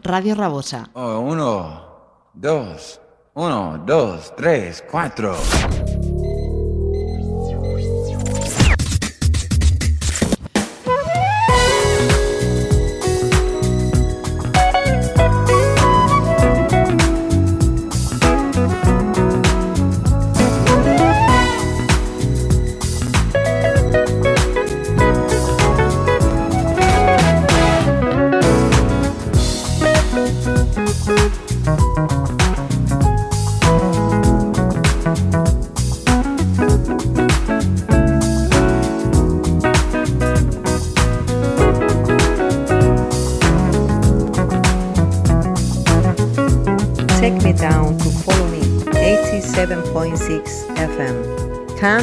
Radio Rabosa. Oh, uno, dos, uno, dos, tres, cuatro.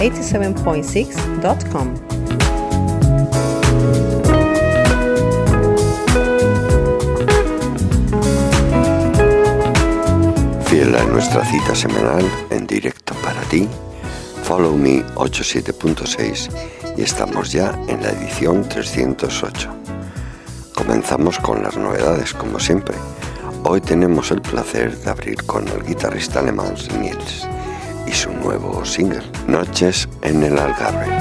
www.followme87.6.com. Fiel a nuestra cita semanal en directo para ti, Follow Me 87.6 y estamos ya en la edición 308. Comenzamos con las novedades como siempre. Hoy tenemos el placer de abrir con el guitarrista alemán Nils y su nuevo single, Noches en el Algarve.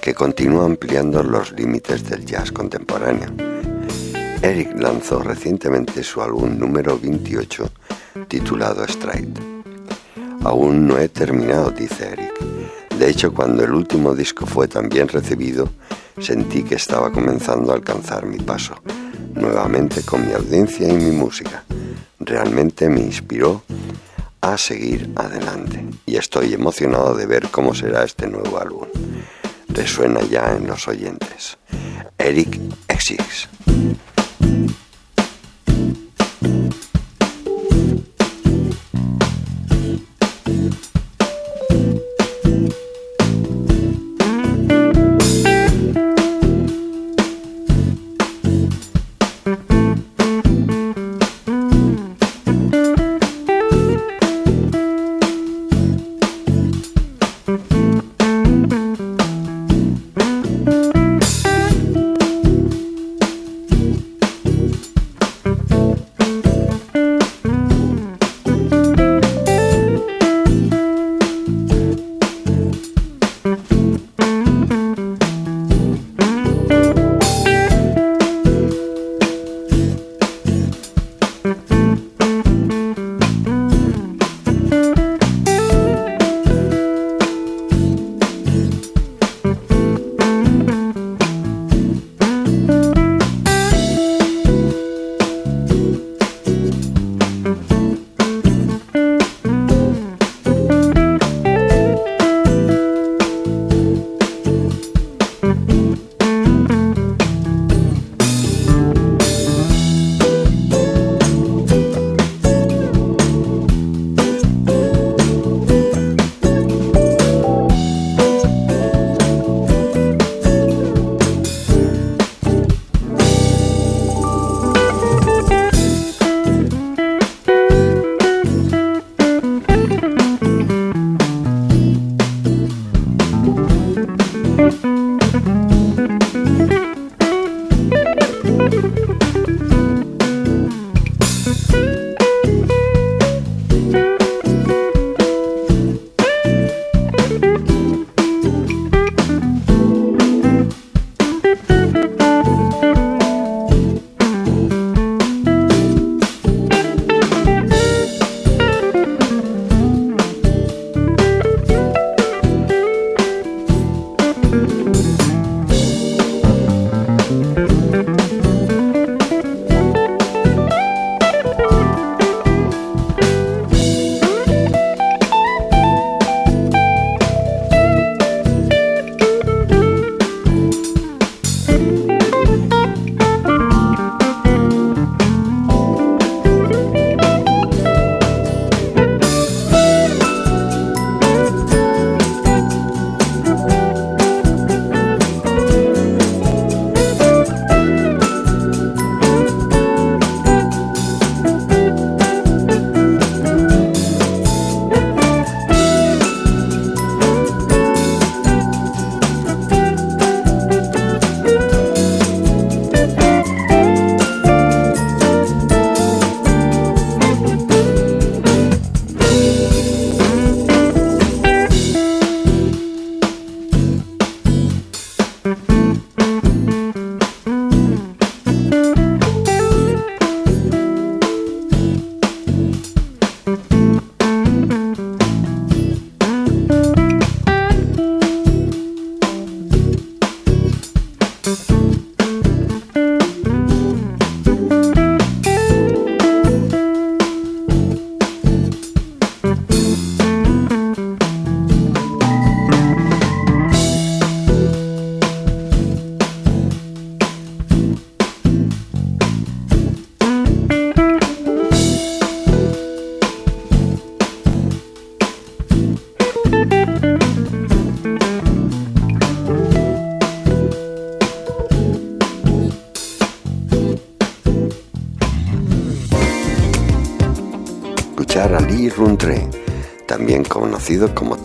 Que continúa ampliando los límites del jazz contemporáneo. Eric lanzó recientemente su álbum número 28 titulado Stride. Aún no he terminado, dice Eric. De hecho, cuando el último disco fue tan bien recibido, sentí que estaba comenzando a alcanzar mi paso, nuevamente con mi audiencia y mi música. Realmente me inspiró seguir adelante y estoy emocionado de ver cómo será este nuevo álbum. Resuena ya en los oyentes. Eric Exix.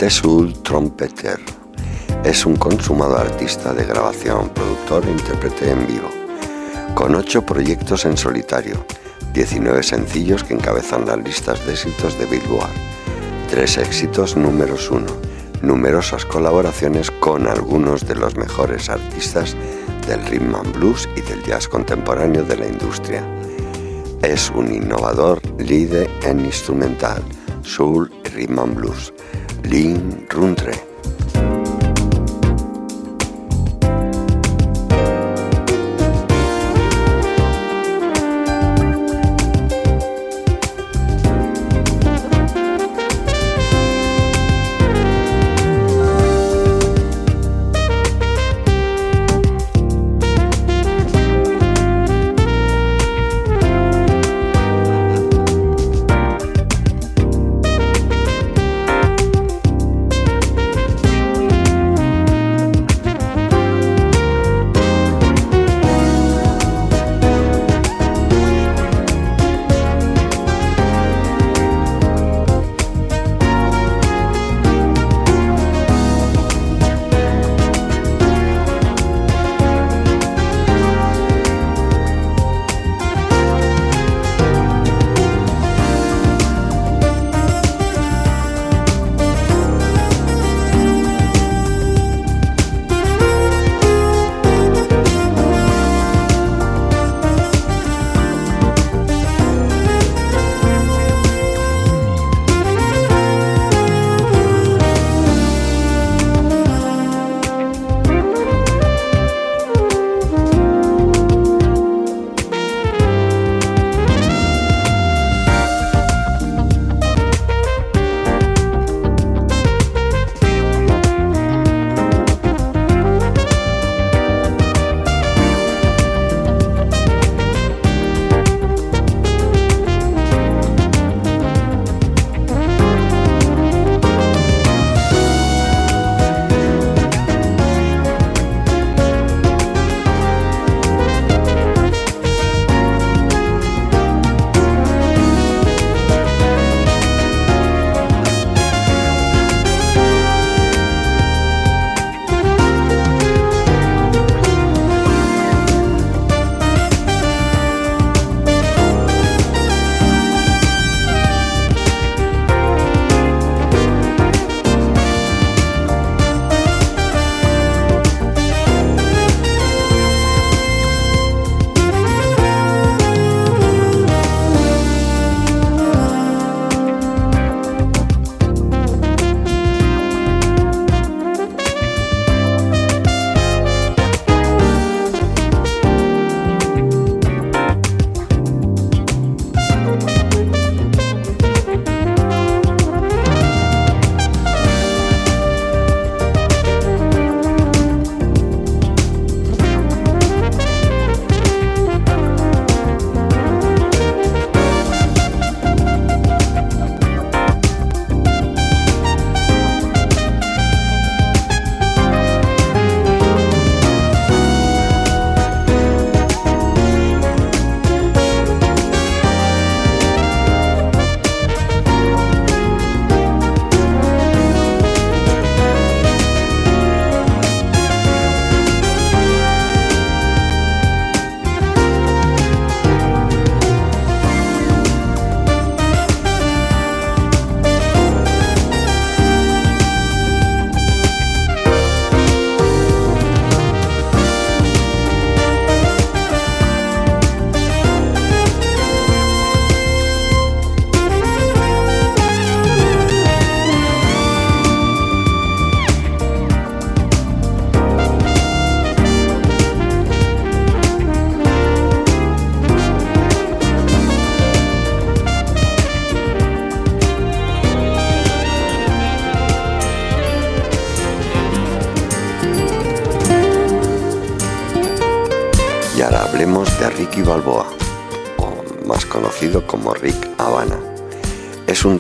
Tessul Trompeter. Es un consumado artista de grabación, productor e intérprete en vivo. con ocho proyectos en solitario, 19 sencillos que encabezan las listas de éxitos de Billboard, tres éxitos números uno, numerosas colaboraciones con algunos de los mejores artistas del rhythm and blues y del jazz contemporáneo de la industria. Es un innovador líder en instrumental, soul y rhythm and blues. Lynn Runtre.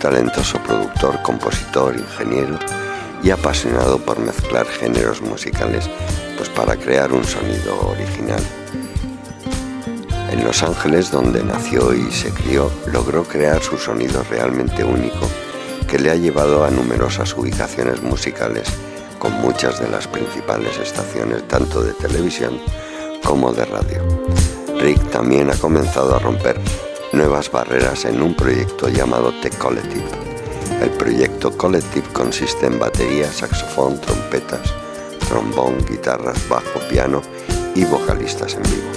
Talentoso productor, compositor, ingeniero y apasionado por mezclar géneros musicales pues para crear un sonido original. En Los Ángeles, donde nació y se crió, logró crear su sonido realmente único que le ha llevado a numerosas ubicaciones musicales con muchas de las principales estaciones tanto de televisión como de radio. Rick también ha comenzado a romper nuevas barreras en un proyecto llamado The Collective. El proyecto Collective consiste en batería, saxofón, trompetas, trombón, guitarras, bajo, piano y vocalistas en vivo.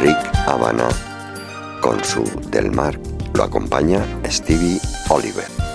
Rick Habana con su Del Mar lo acompaña Stevie Oliver.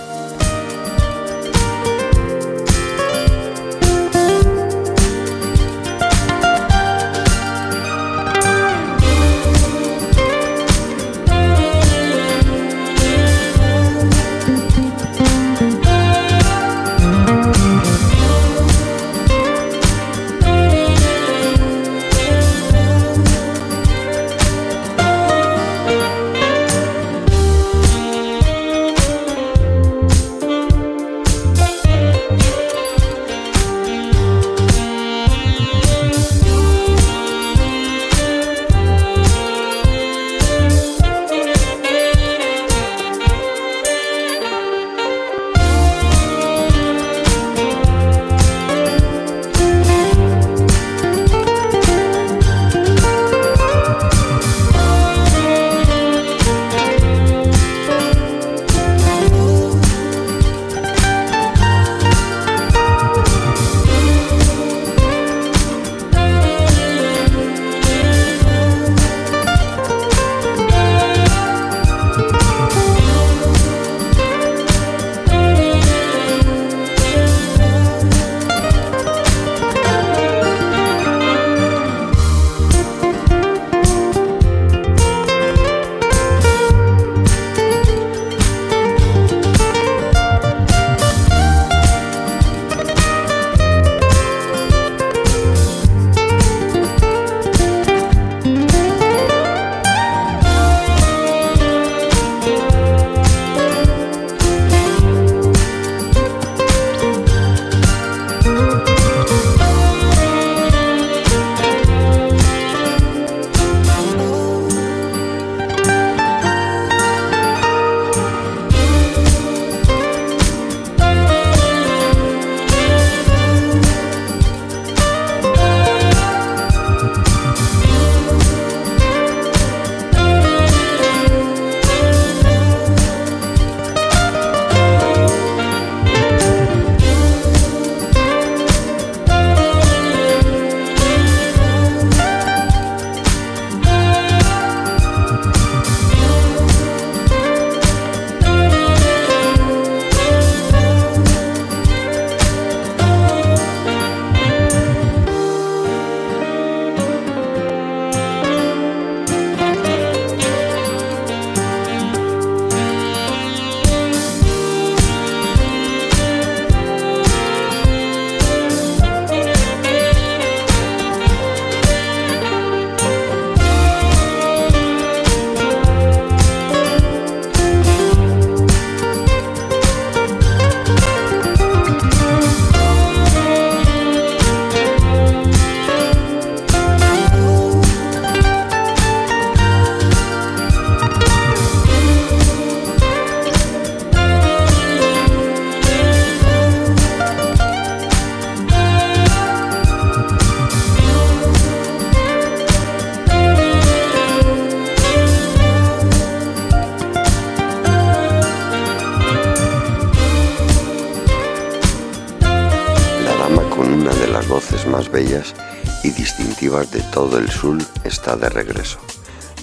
De regreso.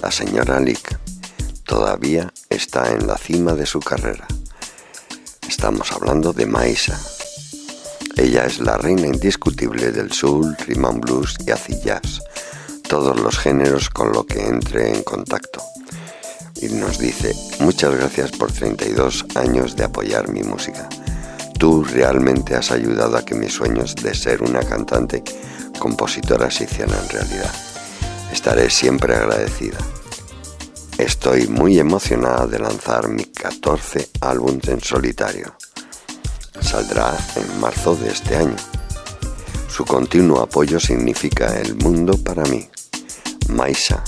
La señora Lick todavía está en la cima de su carrera. Estamos hablando de Maisa. Ella es la reina indiscutible del soul, rhythm blues y acid jazz, todos los géneros con lo que entre en contacto. Y nos dice, muchas gracias por 32 años de apoyar mi música. Tú realmente has ayudado a que mis sueños de ser una cantante compositora se hicieran realidad estaré siempre agradecida. Estoy muy emocionada de lanzar mi 14 álbum en solitario. Saldrá en marzo de este año. Su continuo apoyo significa el mundo para mí. Maisa.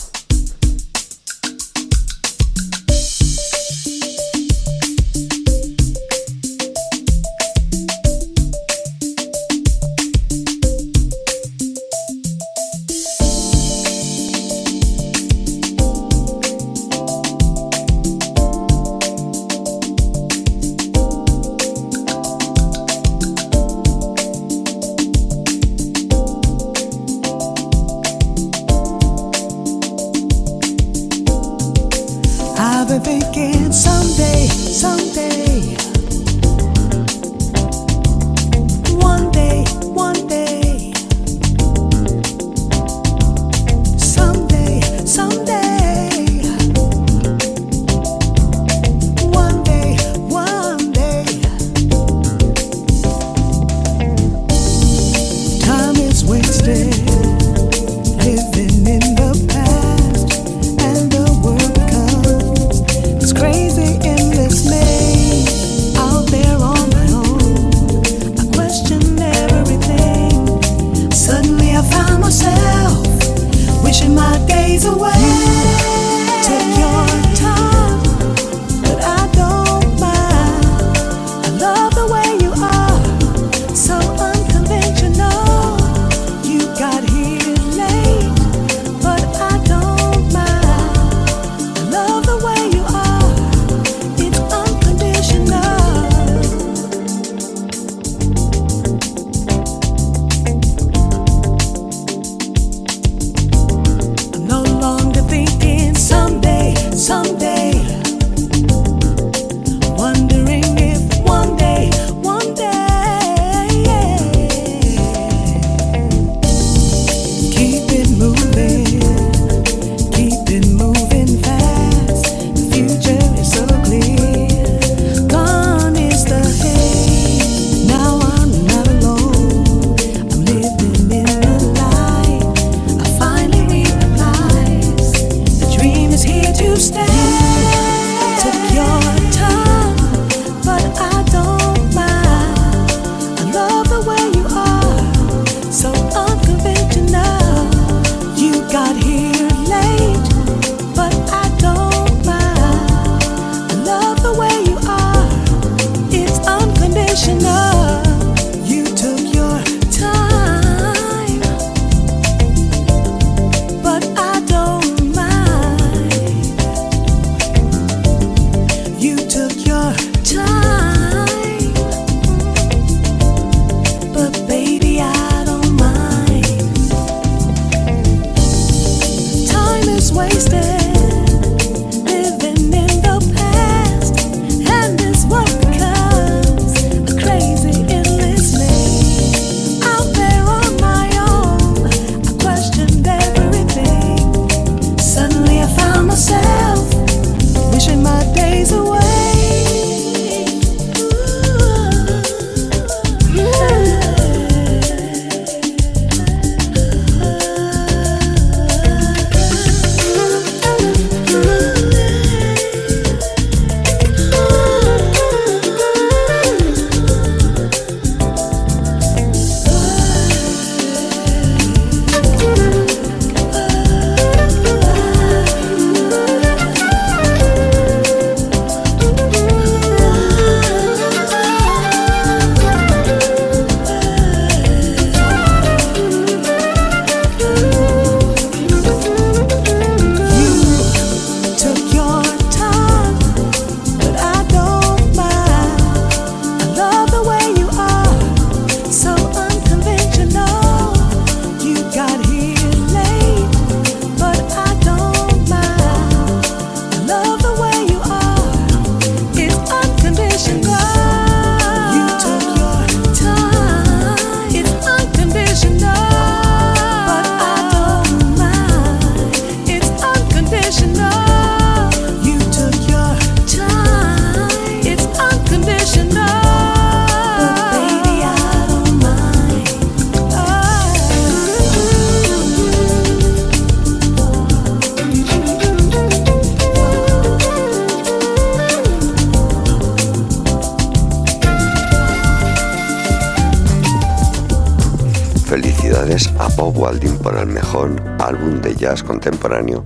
Walding por el mejor álbum de jazz contemporáneo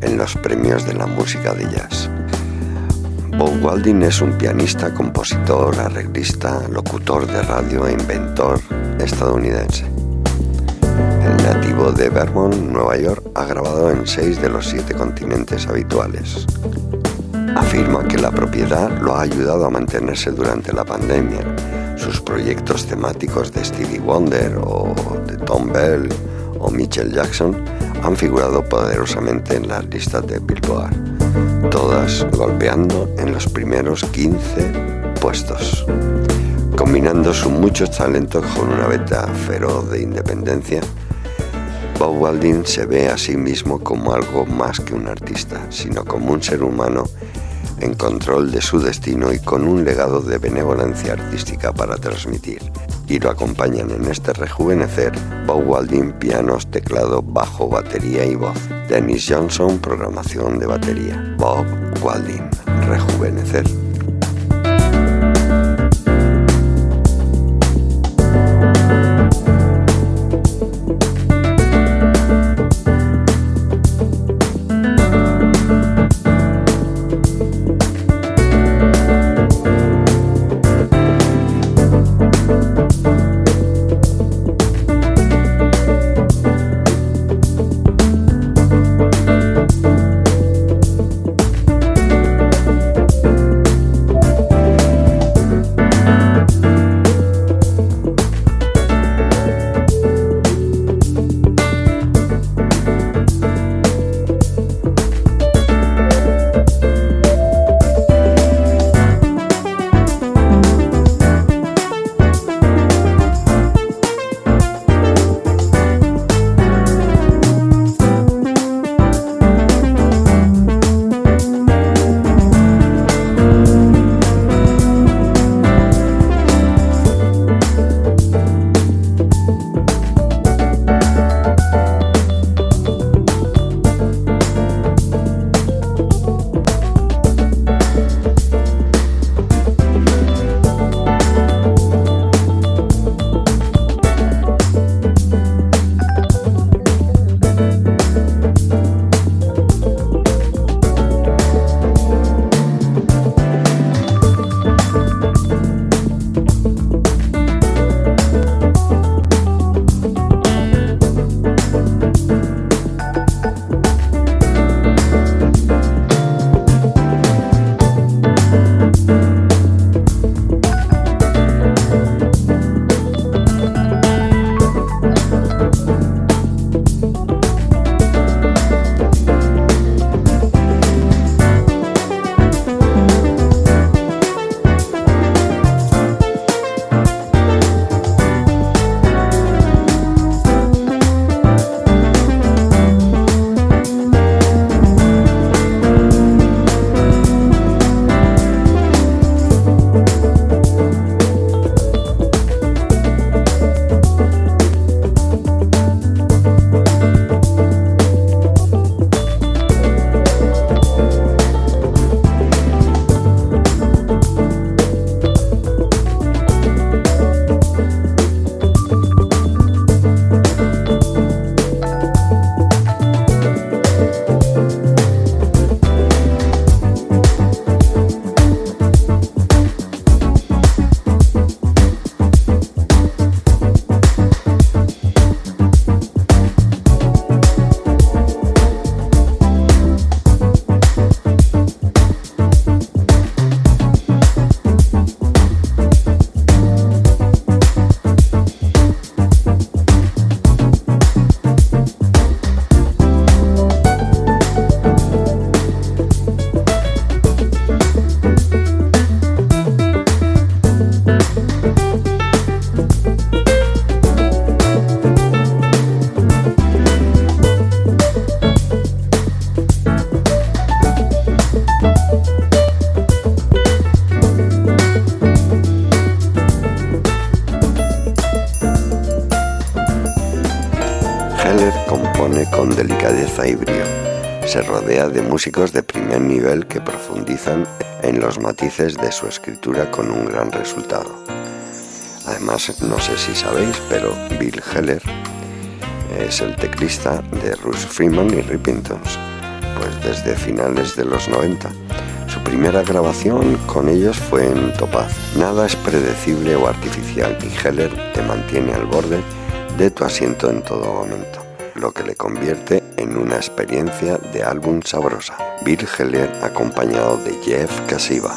en los premios de la música de jazz. Bob Walding es un pianista, compositor, arreglista, locutor de radio e inventor estadounidense. El nativo de Vermont, Nueva York, ha grabado en seis de los siete continentes habituales. Afirma que la propiedad lo ha ayudado a mantenerse durante la pandemia. Sus proyectos temáticos de Stevie Wonder o de Tom Bell o Michael Jackson han figurado poderosamente en las listas de Billboard todas golpeando en los primeros 15 puestos. Combinando sus muchos talentos con una beta feroz de independencia, Bob Walding se ve a sí mismo como algo más que un artista, sino como un ser humano en control de su destino y con un legado de benevolencia artística para transmitir. Y lo acompañan en este rejuvenecer Bob Walding, pianos, teclado, bajo, batería y voz. Dennis Johnson, programación de batería. Bob Walding, rejuvenecer. De músicos de primer nivel que profundizan en los matices de su escritura con un gran resultado. Además, no sé si sabéis, pero Bill Heller es el teclista de Russ Freeman y Rippingtons, pues desde finales de los 90. Su primera grabación con ellos fue en Topaz. Nada es predecible o artificial y Heller te mantiene al borde de tu asiento en todo momento, lo que le convierte una experiencia de álbum sabrosa. Bill Heller acompañado de Jeff Casiva.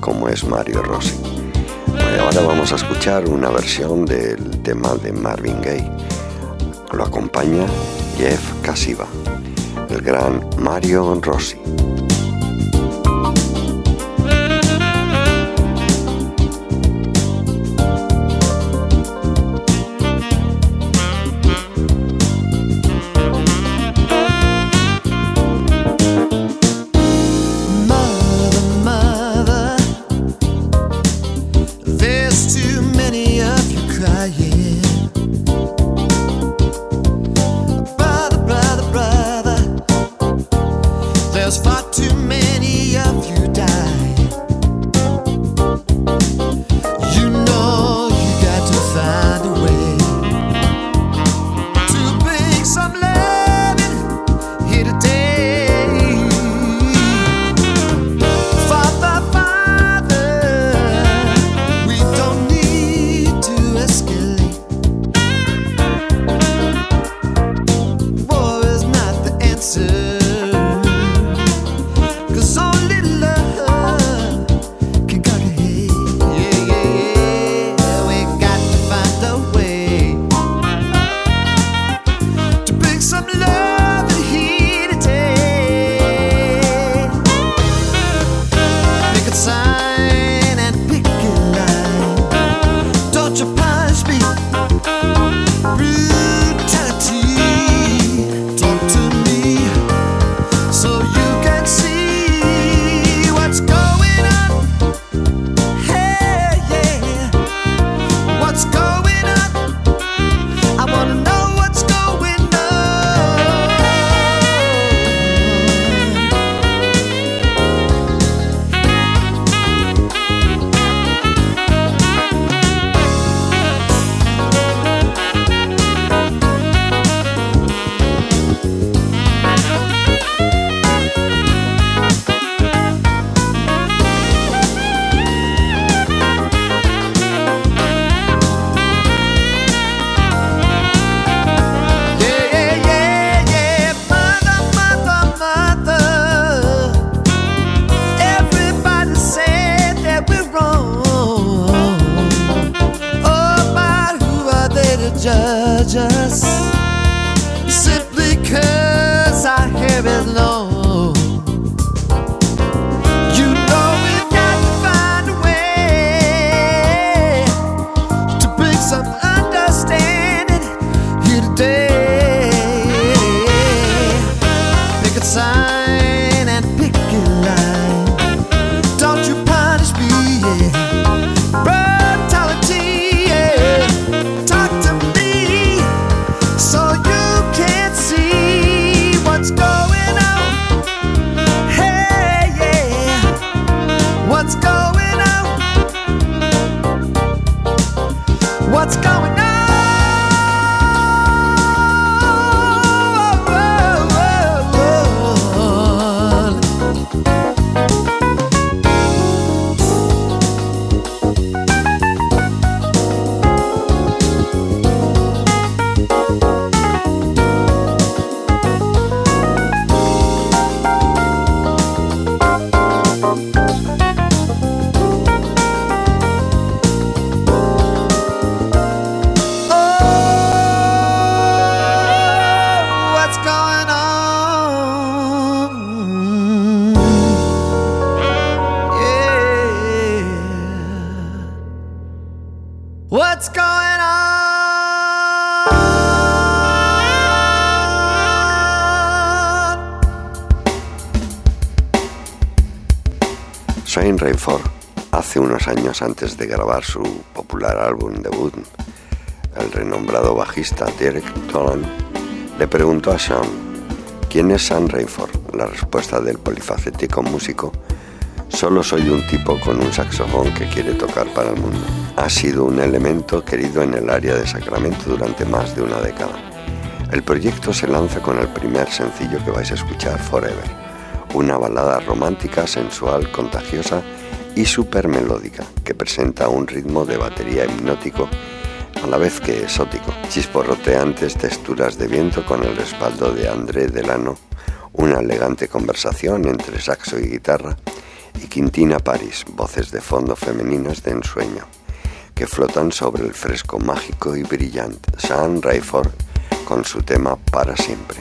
Como es Mario Rossi. ahora vamos a escuchar una versión del tema de Marvin Gaye. Lo acompaña Jeff Casiva, el gran Mario Rossi. Rainford, hace unos años antes de grabar su popular álbum debut, el renombrado bajista Derek Dolan le preguntó a Sean quién es Sean Rainford. La respuesta del polifacético músico Solo soy un tipo con un saxofón que quiere tocar para el mundo. Ha sido un elemento querido en el área de Sacramento durante más de una década. El proyecto se lanza con el primer sencillo que vais a escuchar, Forever, una balada romántica, sensual, contagiosa y súper melódica que presenta un ritmo de batería hipnótico a la vez que exótico, chisporroteantes texturas de viento con el respaldo de André Delano, una elegante conversación entre saxo y guitarra y Quintina Paris, voces de fondo femeninas de ensueño, que flotan sobre el fresco mágico y brillante. Sean Rayford con su tema Para siempre.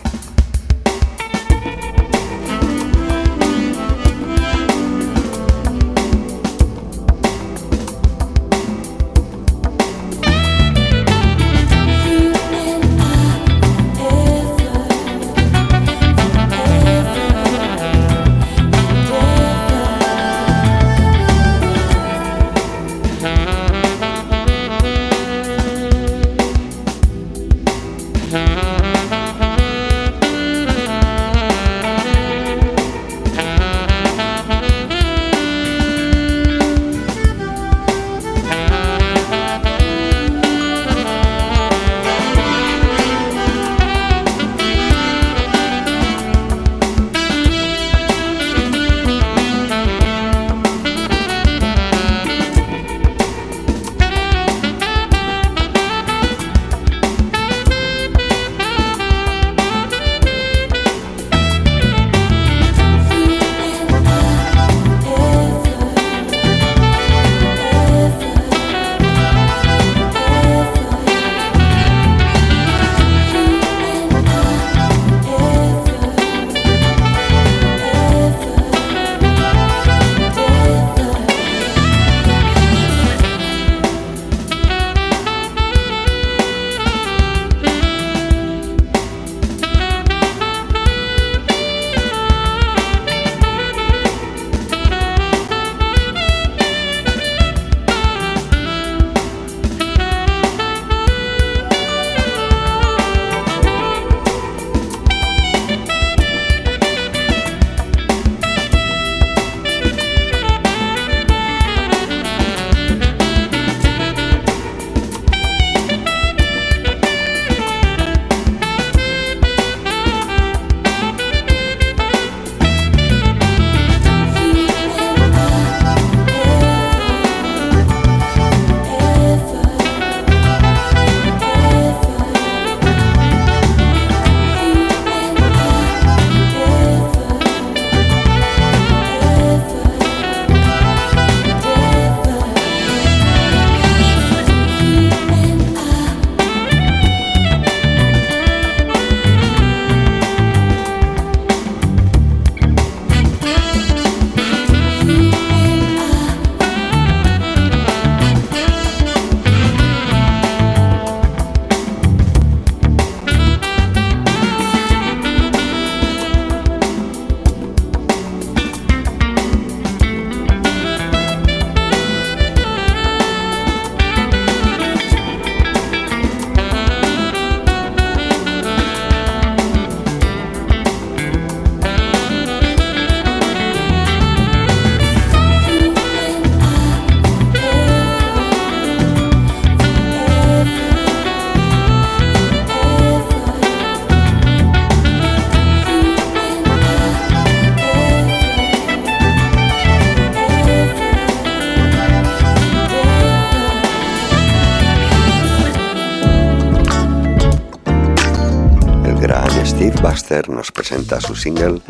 Nos presenta su single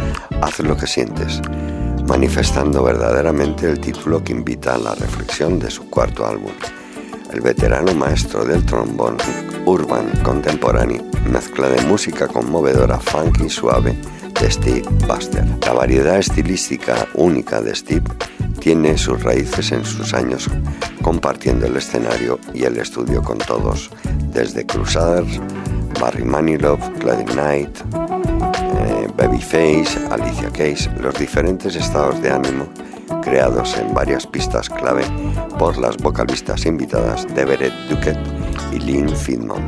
Haz lo que sientes, manifestando verdaderamente el título que invita a la reflexión de su cuarto álbum. El veterano maestro del trombón urban contemporáneo, mezcla de música conmovedora, funky y suave de Steve Buster. La variedad estilística única de Steve tiene sus raíces en sus años compartiendo el escenario y el estudio con todos, desde Crusaders, Barry Manilow, Claudine Knight, Babyface, Alicia Keys, los diferentes estados de ánimo creados en varias pistas clave por las vocalistas invitadas Deverett Duquette y Lynn Fidman.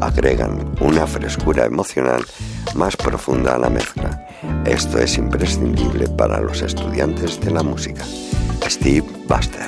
Agregan una frescura emocional más profunda a la mezcla. Esto es imprescindible para los estudiantes de la música. Steve Buster.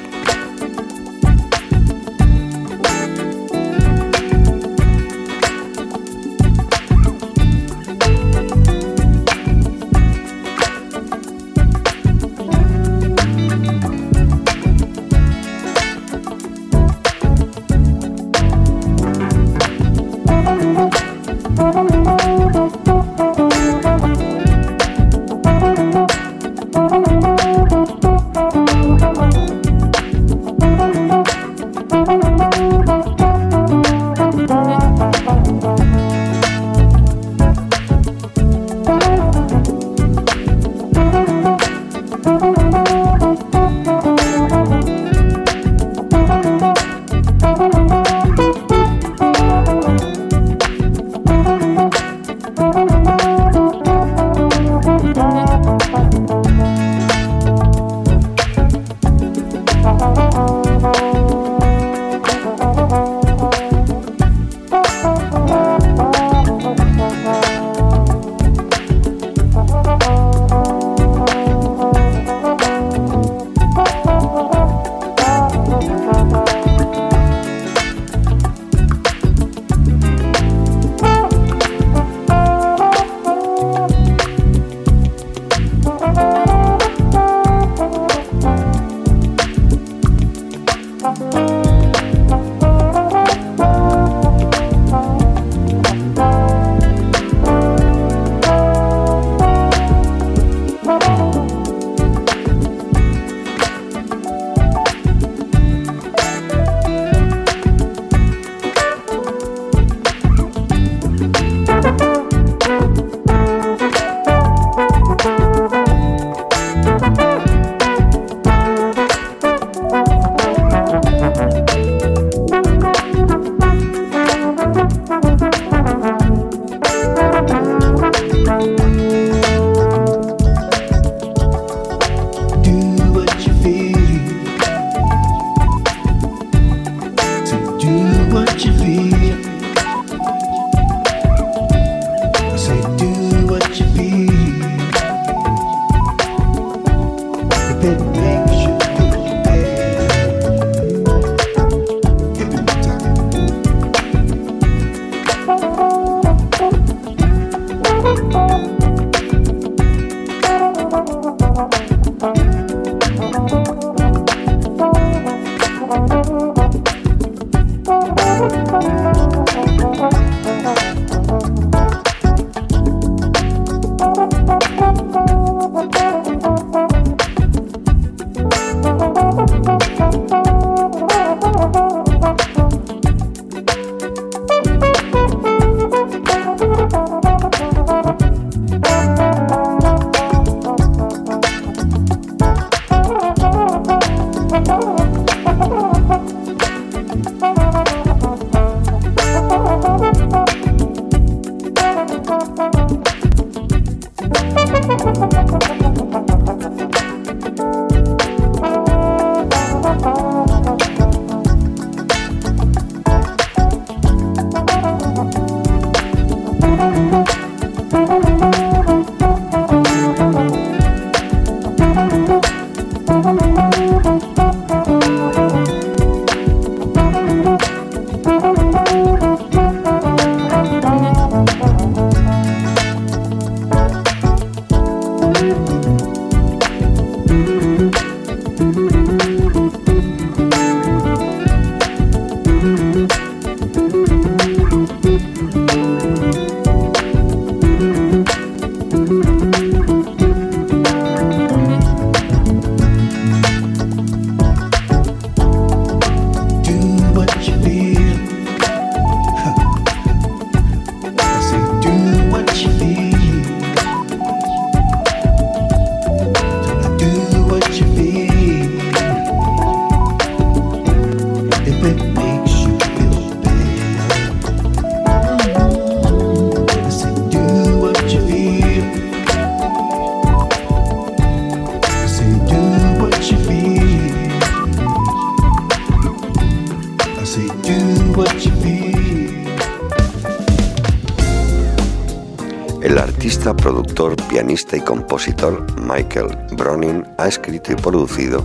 Pianista y compositor Michael Bronin ha escrito y producido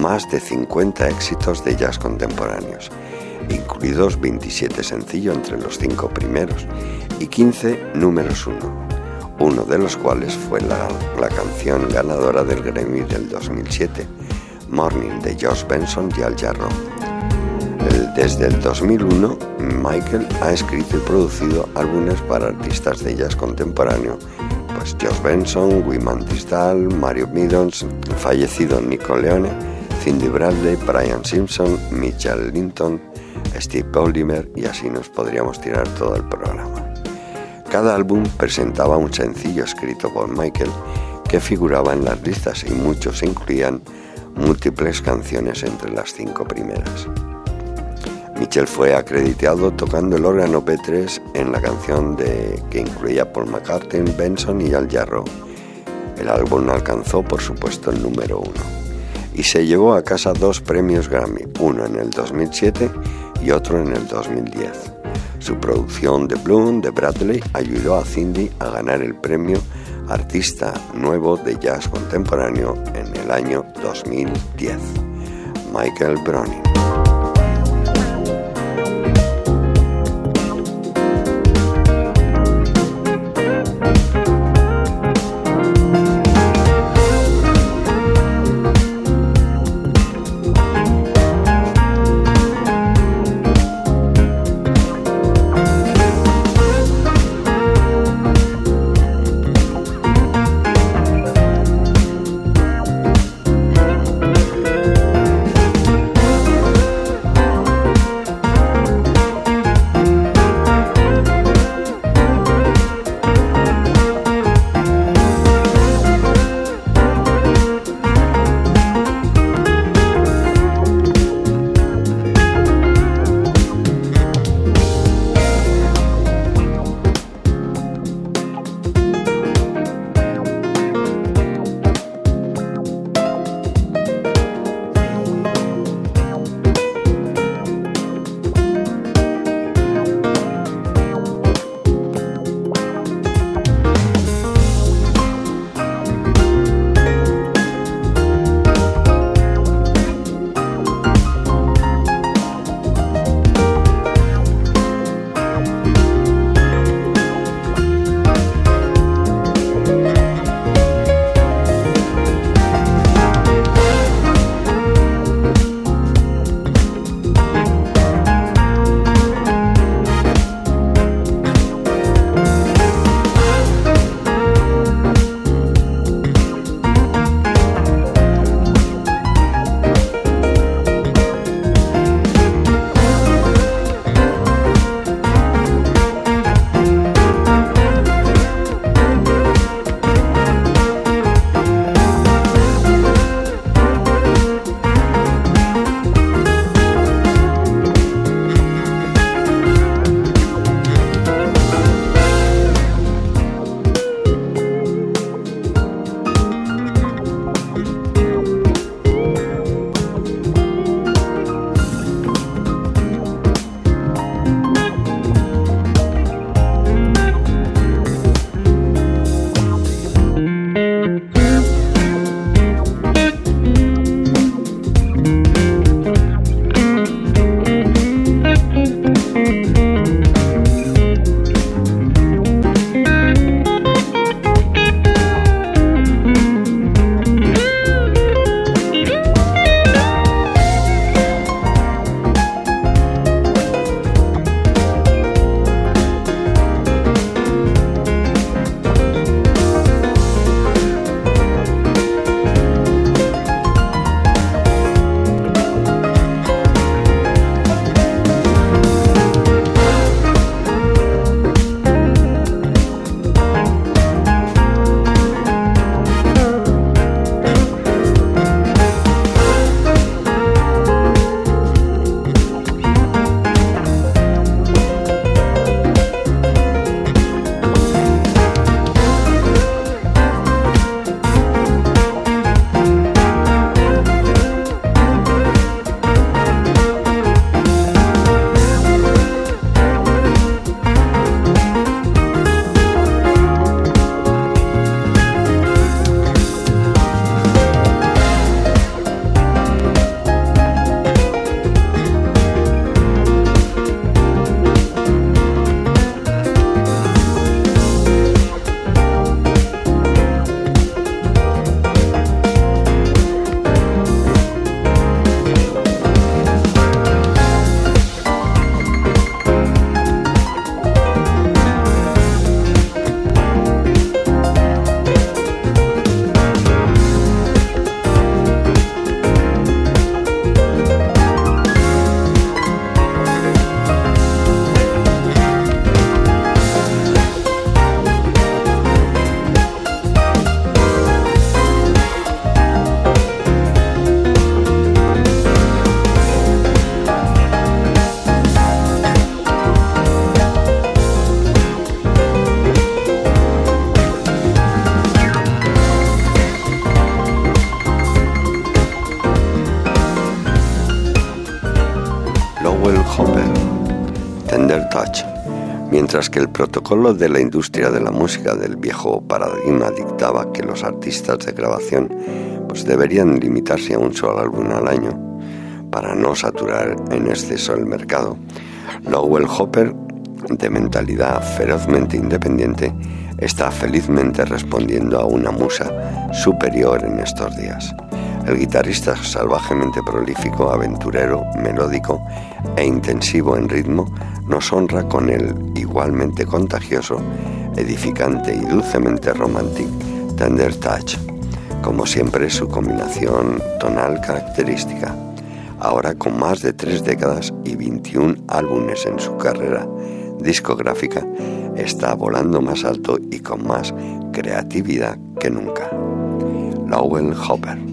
más de 50 éxitos de jazz contemporáneos, incluidos 27 sencillos entre los cinco primeros y 15 números uno, uno de los cuales fue la, la canción ganadora del Grammy del 2007, Morning de Josh Benson y Al Jarreau. Desde el 2001, Michael ha escrito y producido álbumes para artistas de jazz contemporáneo, Josh Benson, Wiman Tisdale, Mario Middons, fallecido Nico Leone, Cindy Bradley, Brian Simpson, Mitchell Linton, Steve Polymer y así nos podríamos tirar todo el programa. Cada álbum presentaba un sencillo escrito por Michael que figuraba en las listas y muchos incluían múltiples canciones entre las cinco primeras. Michel fue acreditado tocando el órgano P3 en la canción de, que incluía Paul McCartney, Benson y Al Jarreau. El álbum alcanzó, por supuesto, el número uno y se llevó a casa dos premios Grammy, uno en el 2007 y otro en el 2010. Su producción de Bloom de Bradley ayudó a Cindy a ganar el premio Artista Nuevo de Jazz Contemporáneo en el año 2010. Michael Browning. Mientras que el protocolo de la industria de la música del viejo paradigma dictaba que los artistas de grabación pues deberían limitarse a un solo álbum al año para no saturar en exceso el mercado, Lowell Hopper, de mentalidad ferozmente independiente, está felizmente respondiendo a una musa superior en estos días. El guitarrista salvajemente prolífico, aventurero, melódico e intensivo en ritmo nos honra con el igualmente contagioso, edificante y dulcemente romántico Tender Touch, como siempre su combinación tonal característica. Ahora con más de tres décadas y 21 álbumes en su carrera discográfica, está volando más alto y con más creatividad que nunca. Lowell Hopper.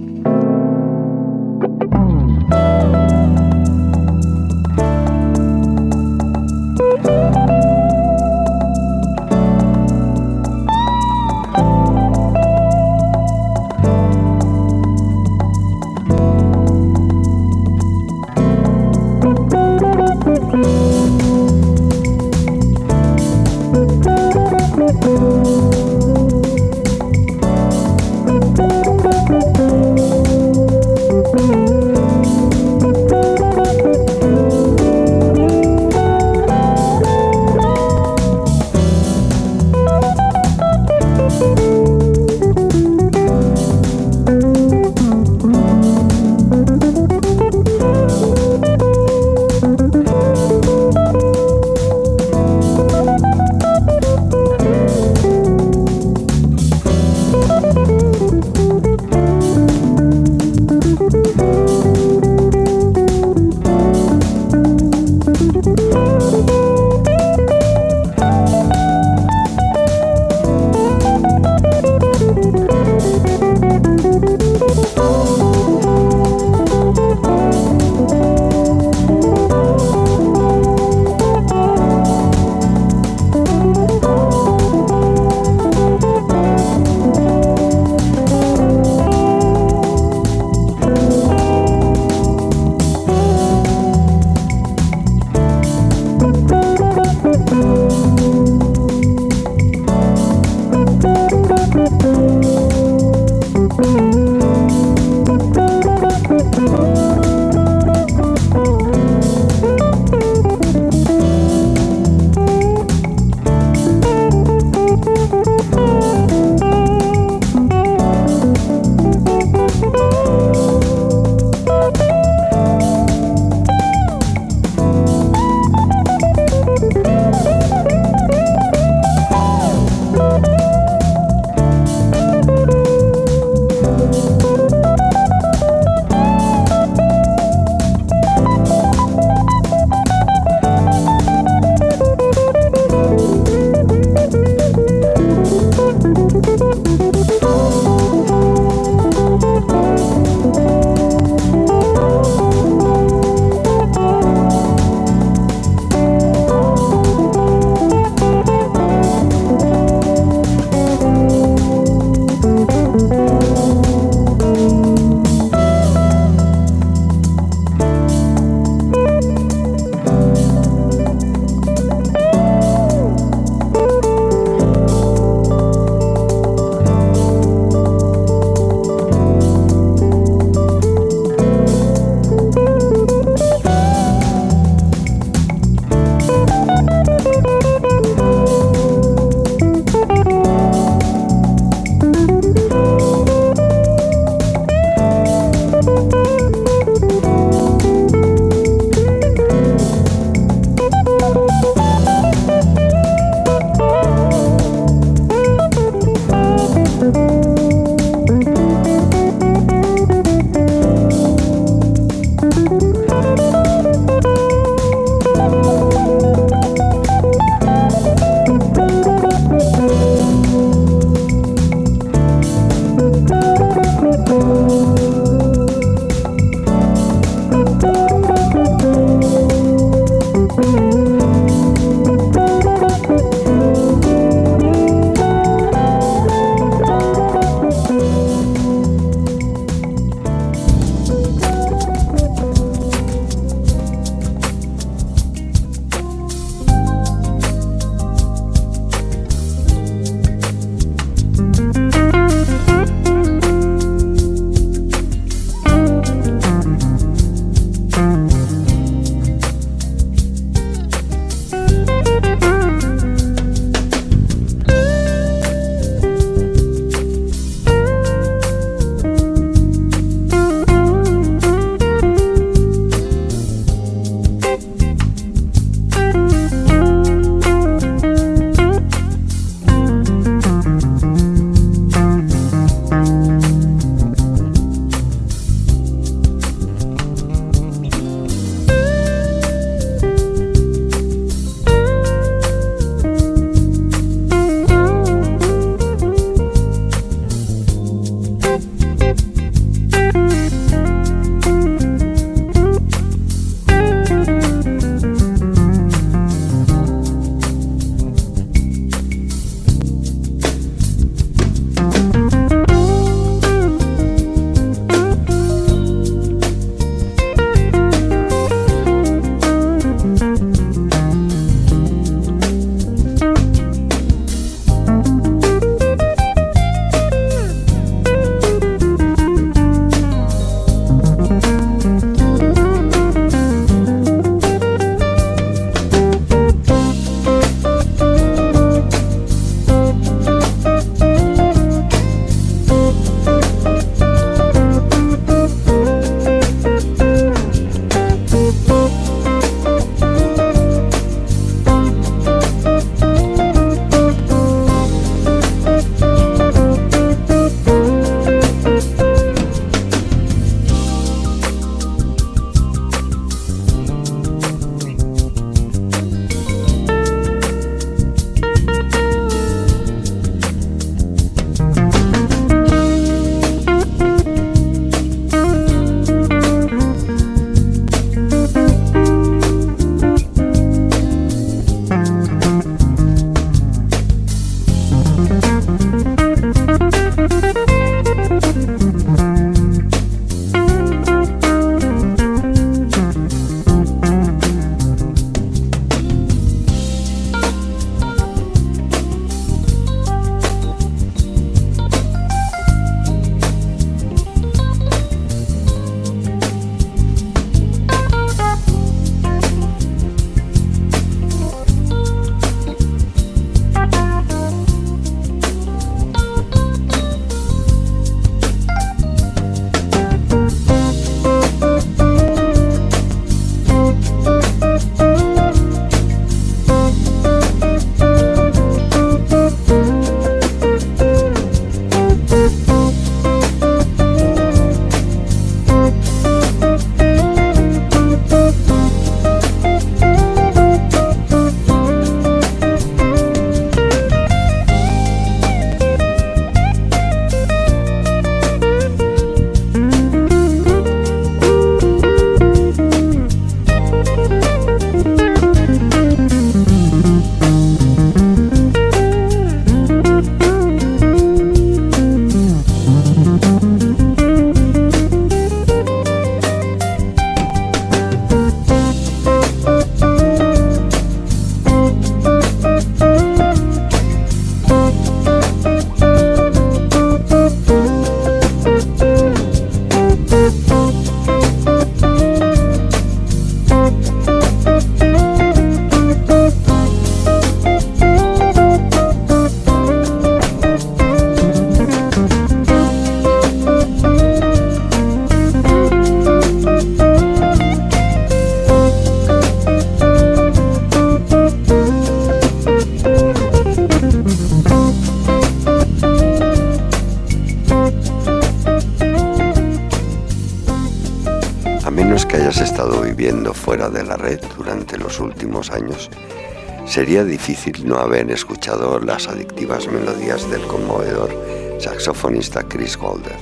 Sería difícil no haber escuchado las adictivas melodías del conmovedor saxofonista Chris Golder.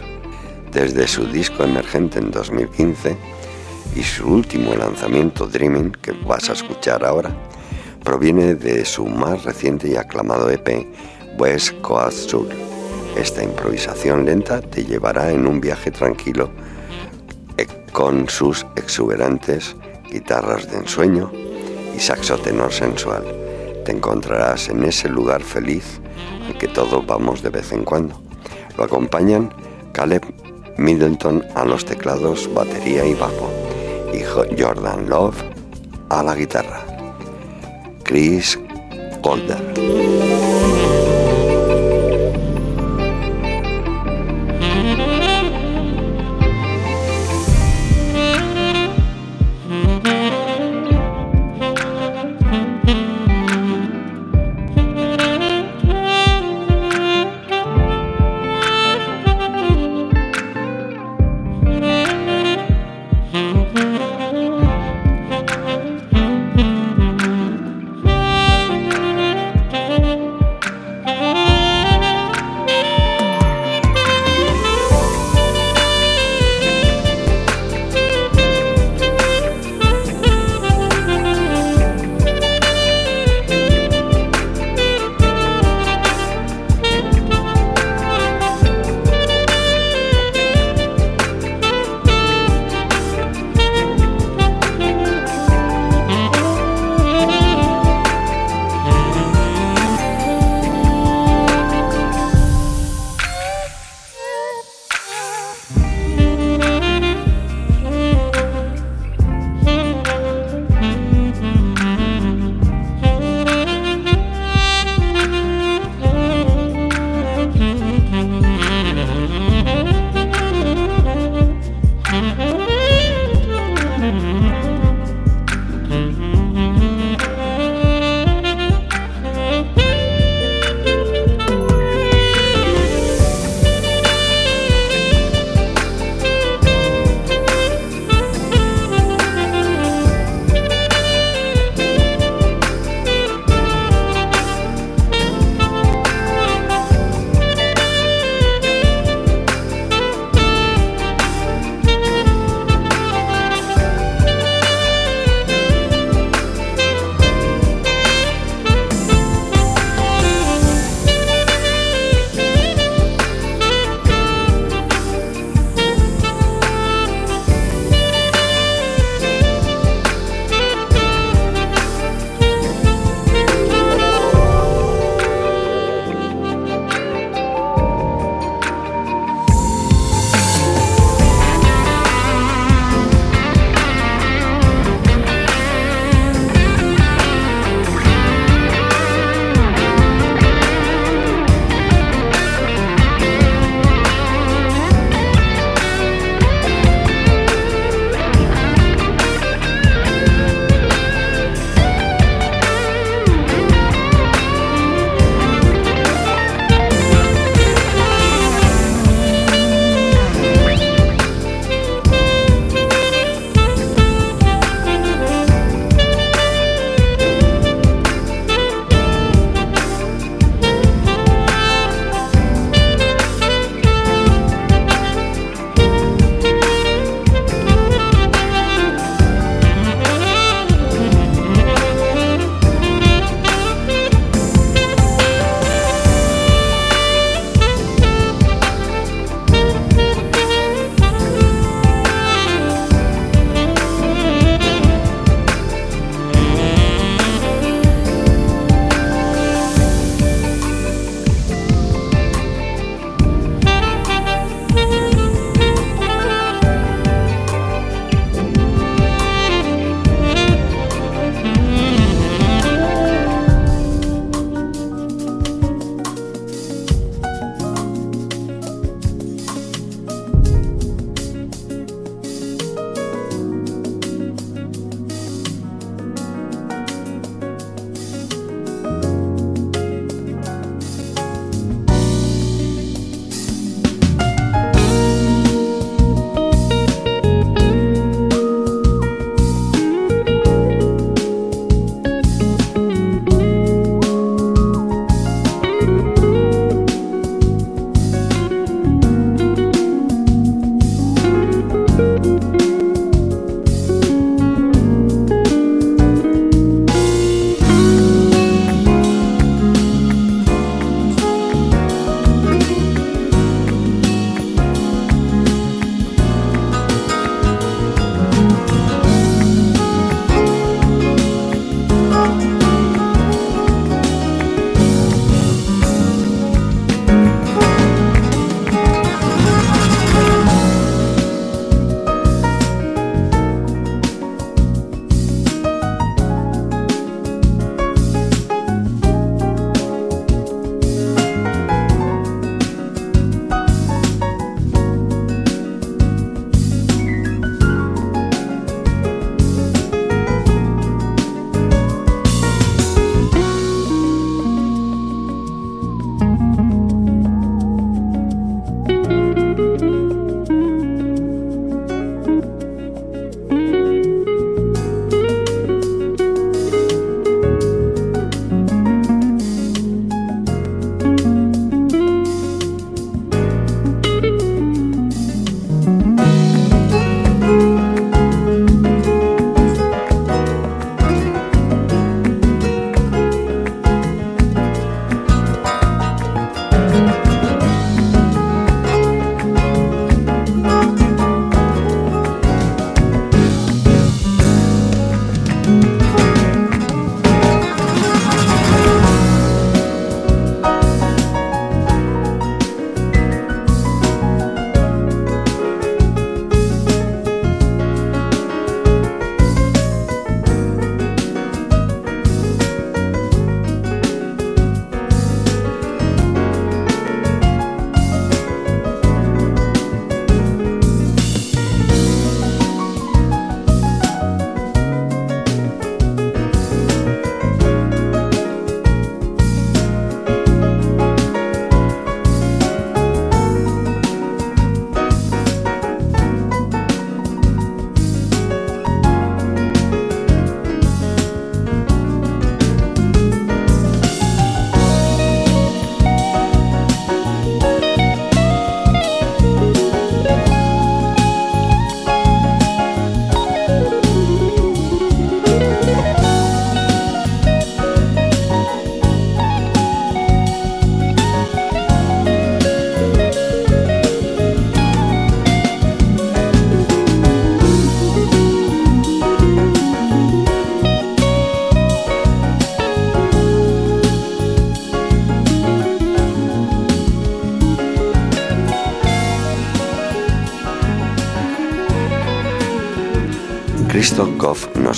Desde su disco emergente en 2015 y su último lanzamiento Dreaming, que vas a escuchar ahora, proviene de su más reciente y aclamado EP West Coast Sur. Esta improvisación lenta te llevará en un viaje tranquilo eh, con sus exuberantes guitarras de ensueño y saxo tenor sensual. Te encontrarás en ese lugar feliz al que todos vamos de vez en cuando. Lo acompañan Caleb Middleton a los teclados, batería y bajo y Jordan Love a la guitarra. Chris Golder.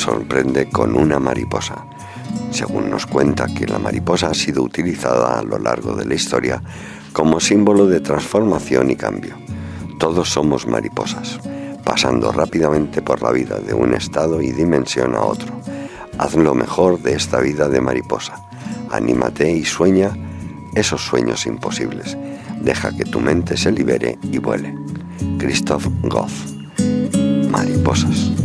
Sorprende con una mariposa. Según nos cuenta que la mariposa ha sido utilizada a lo largo de la historia como símbolo de transformación y cambio. Todos somos mariposas, pasando rápidamente por la vida de un estado y dimensión a otro. Haz lo mejor de esta vida de mariposa. Anímate y sueña esos sueños imposibles. Deja que tu mente se libere y vuele. Christoph Goff. Mariposas.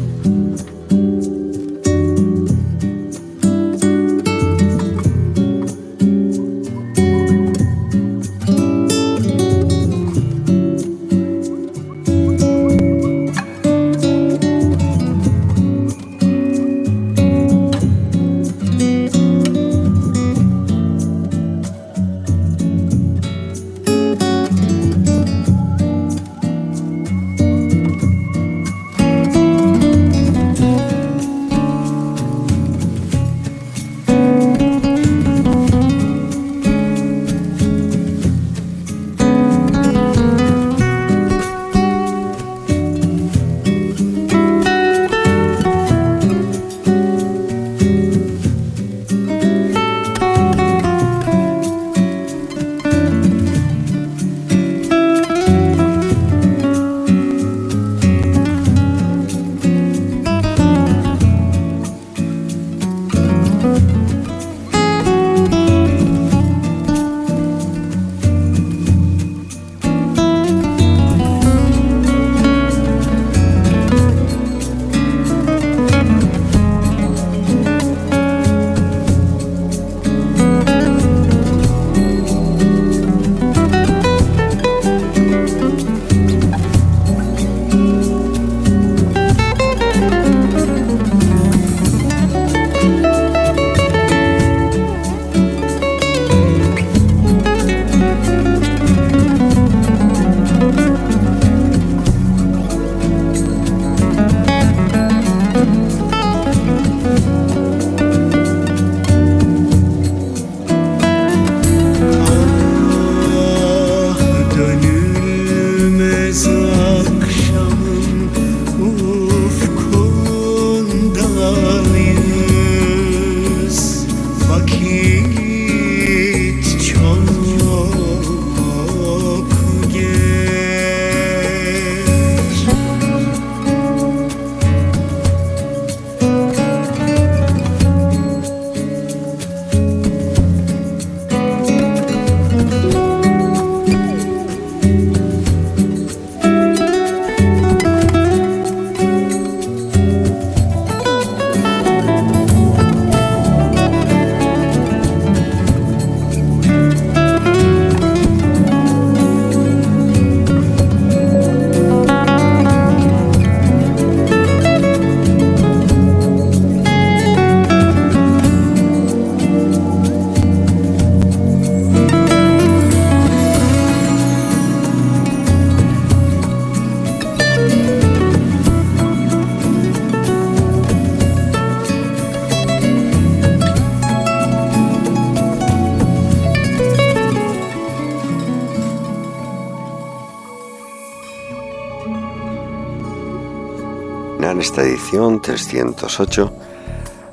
Edición 308,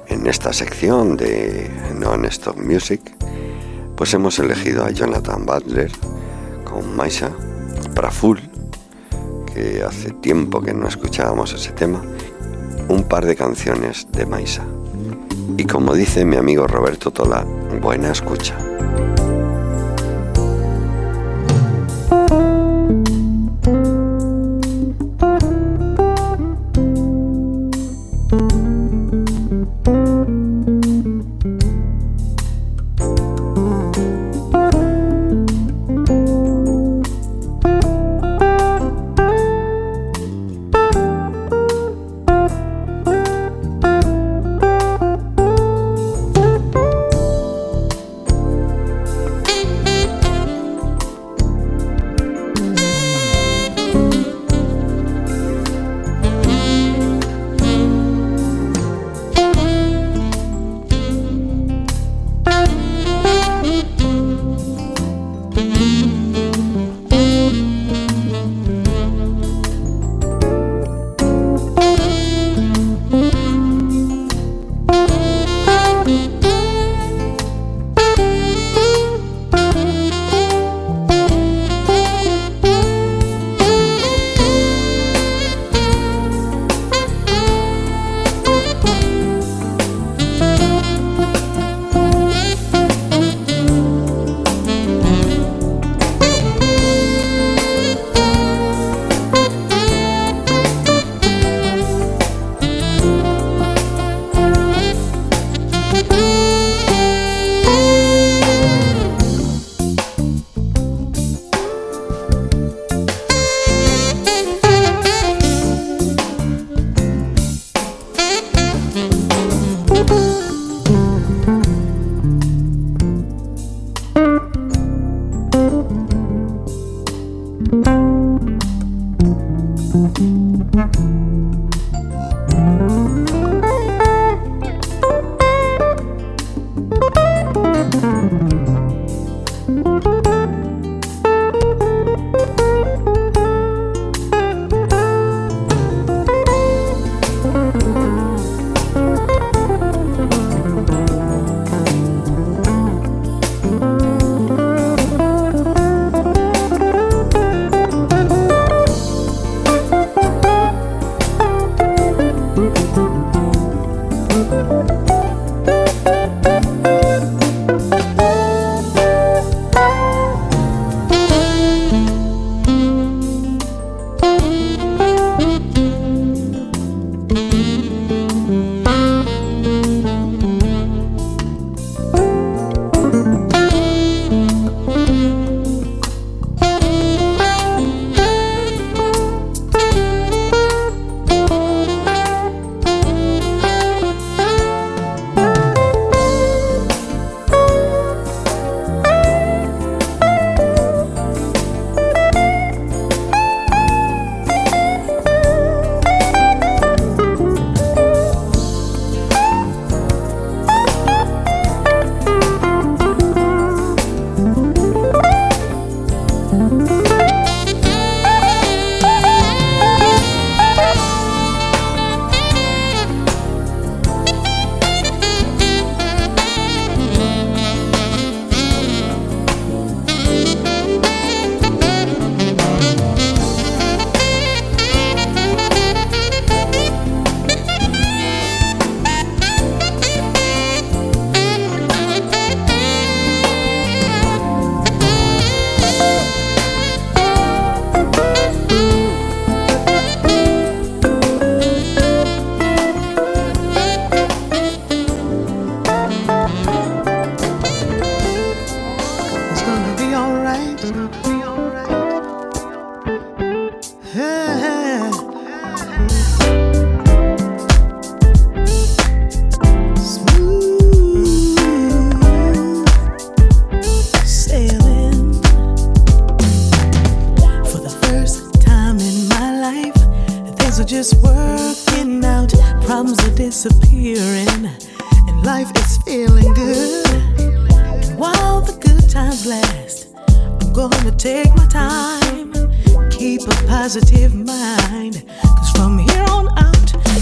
en esta sección de Non-Stop Music, pues hemos elegido a Jonathan Butler con Maisa, Praful, que hace tiempo que no escuchábamos ese tema, un par de canciones de Maisa. Y como dice mi amigo Roberto Tola, buena escucha.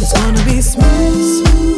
It's gonna be smooth,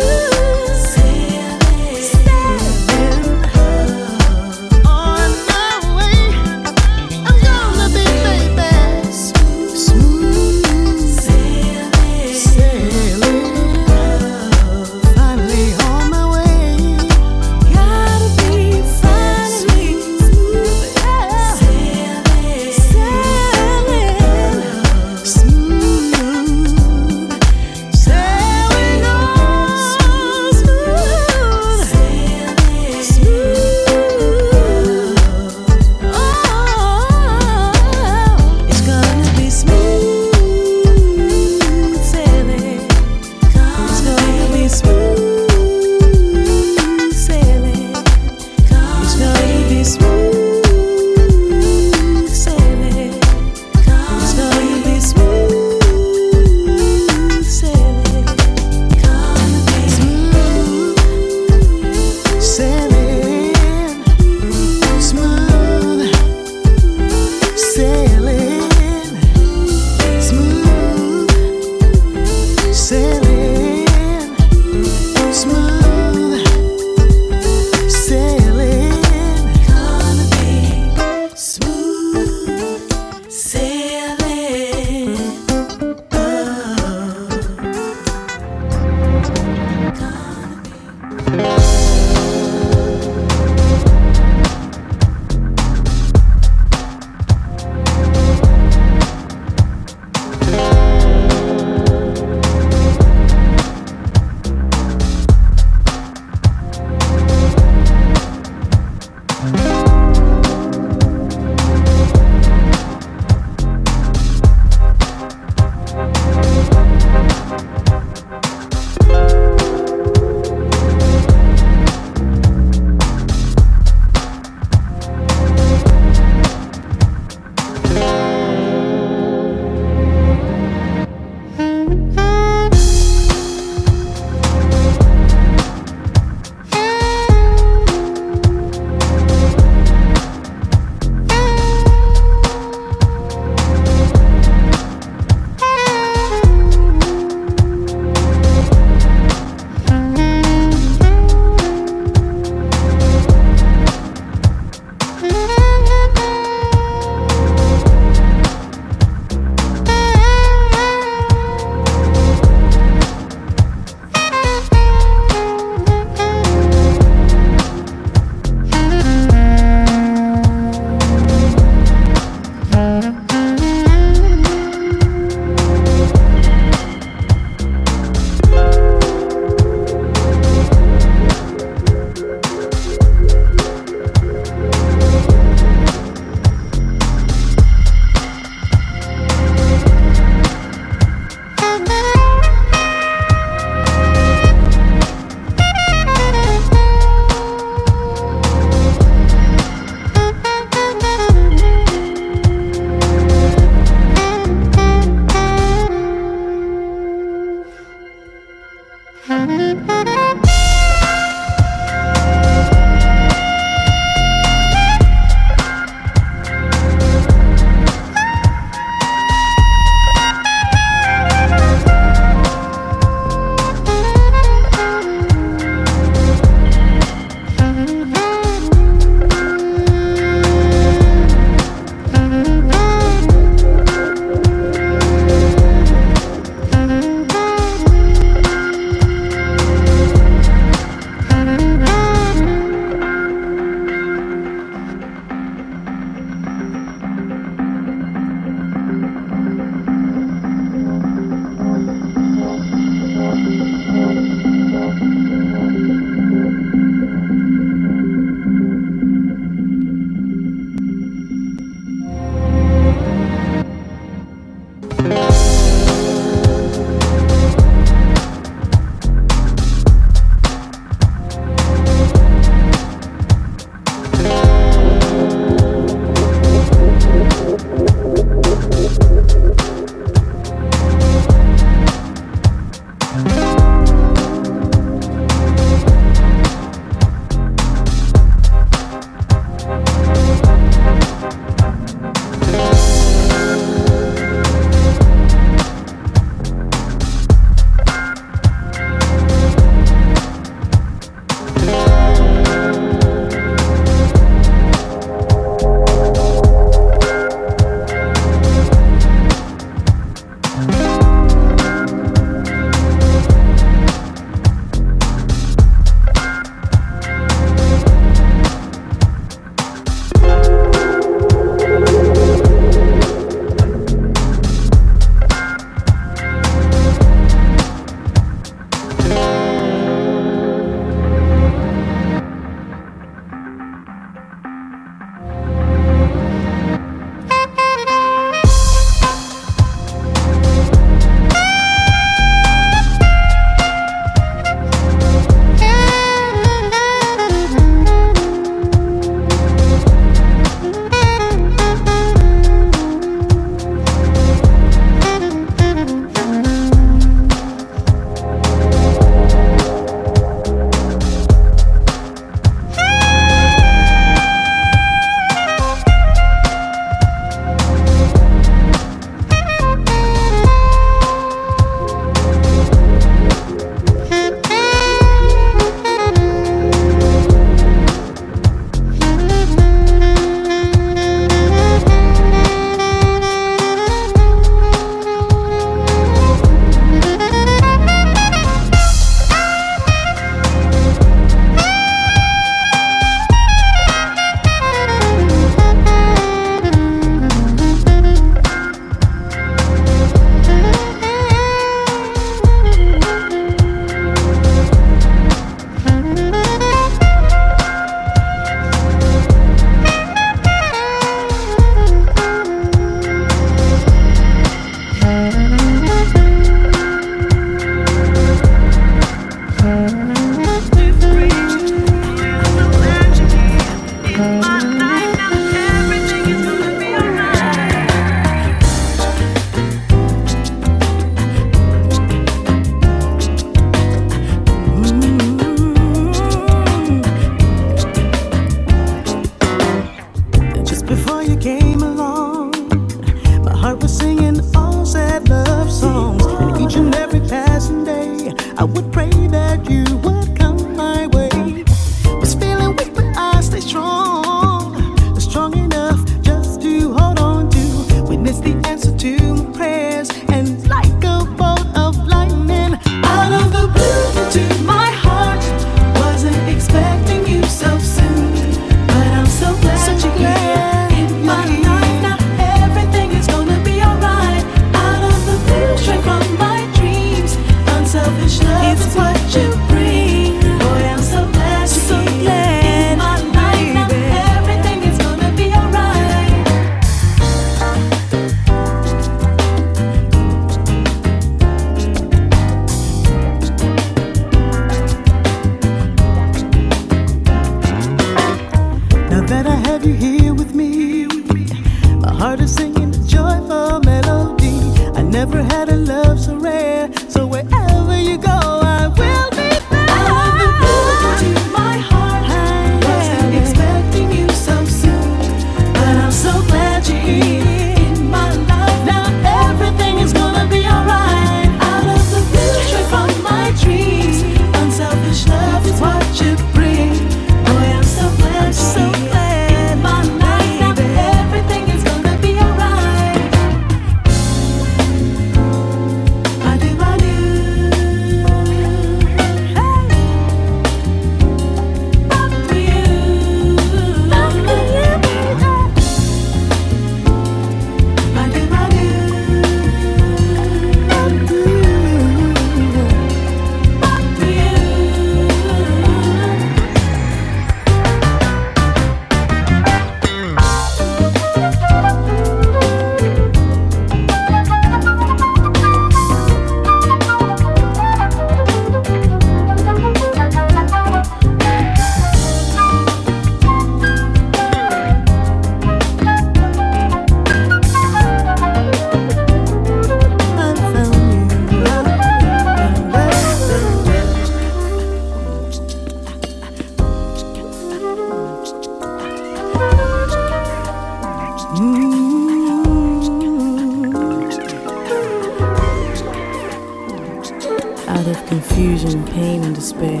confusion, pain, and despair.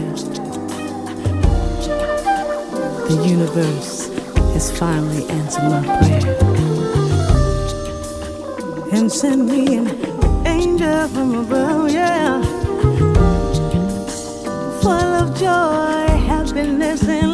The universe has finally answered my prayer and sent me an angel from above, yeah, full of joy, happiness, and